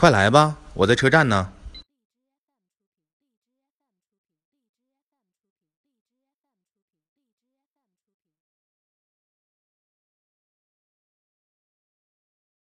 快来吧我在车站呢。